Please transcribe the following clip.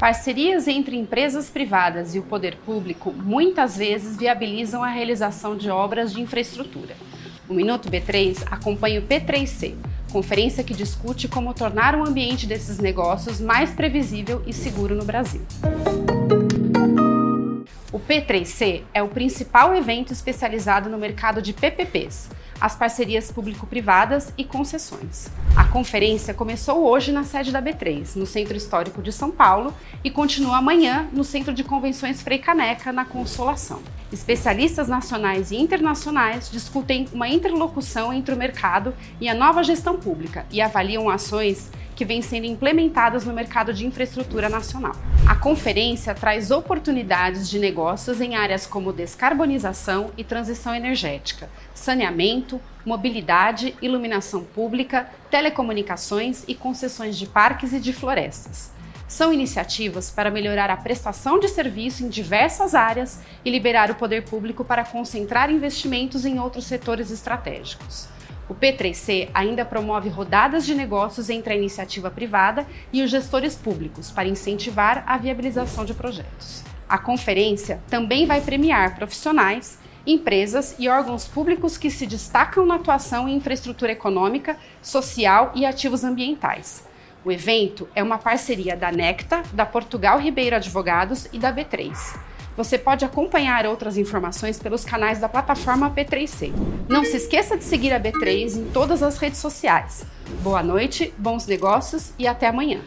Parcerias entre empresas privadas e o poder público muitas vezes viabilizam a realização de obras de infraestrutura. O Minuto B3 acompanha o P3C, conferência que discute como tornar o ambiente desses negócios mais previsível e seguro no Brasil. O P3C é o principal evento especializado no mercado de PPPs, as parcerias público-privadas e concessões. Conferência começou hoje na sede da B3, no Centro Histórico de São Paulo, e continua amanhã no Centro de Convenções Frei Caneca, na Consolação. Especialistas nacionais e internacionais discutem uma interlocução entre o mercado e a nova gestão pública e avaliam ações que vêm sendo implementadas no mercado de infraestrutura nacional. A conferência traz oportunidades de negócios em áreas como descarbonização e transição energética, saneamento, mobilidade, iluminação pública, telecomunicações e concessões de parques e de florestas. São iniciativas para melhorar a prestação de serviço em diversas áreas e liberar o poder público para concentrar investimentos em outros setores estratégicos. O P3C ainda promove rodadas de negócios entre a iniciativa privada e os gestores públicos para incentivar a viabilização de projetos. A conferência também vai premiar profissionais, empresas e órgãos públicos que se destacam na atuação em infraestrutura econômica, social e ativos ambientais. O evento é uma parceria da Necta, da Portugal Ribeiro Advogados e da B3. Você pode acompanhar outras informações pelos canais da plataforma P3C. Não se esqueça de seguir a B3 em todas as redes sociais. Boa noite, bons negócios e até amanhã.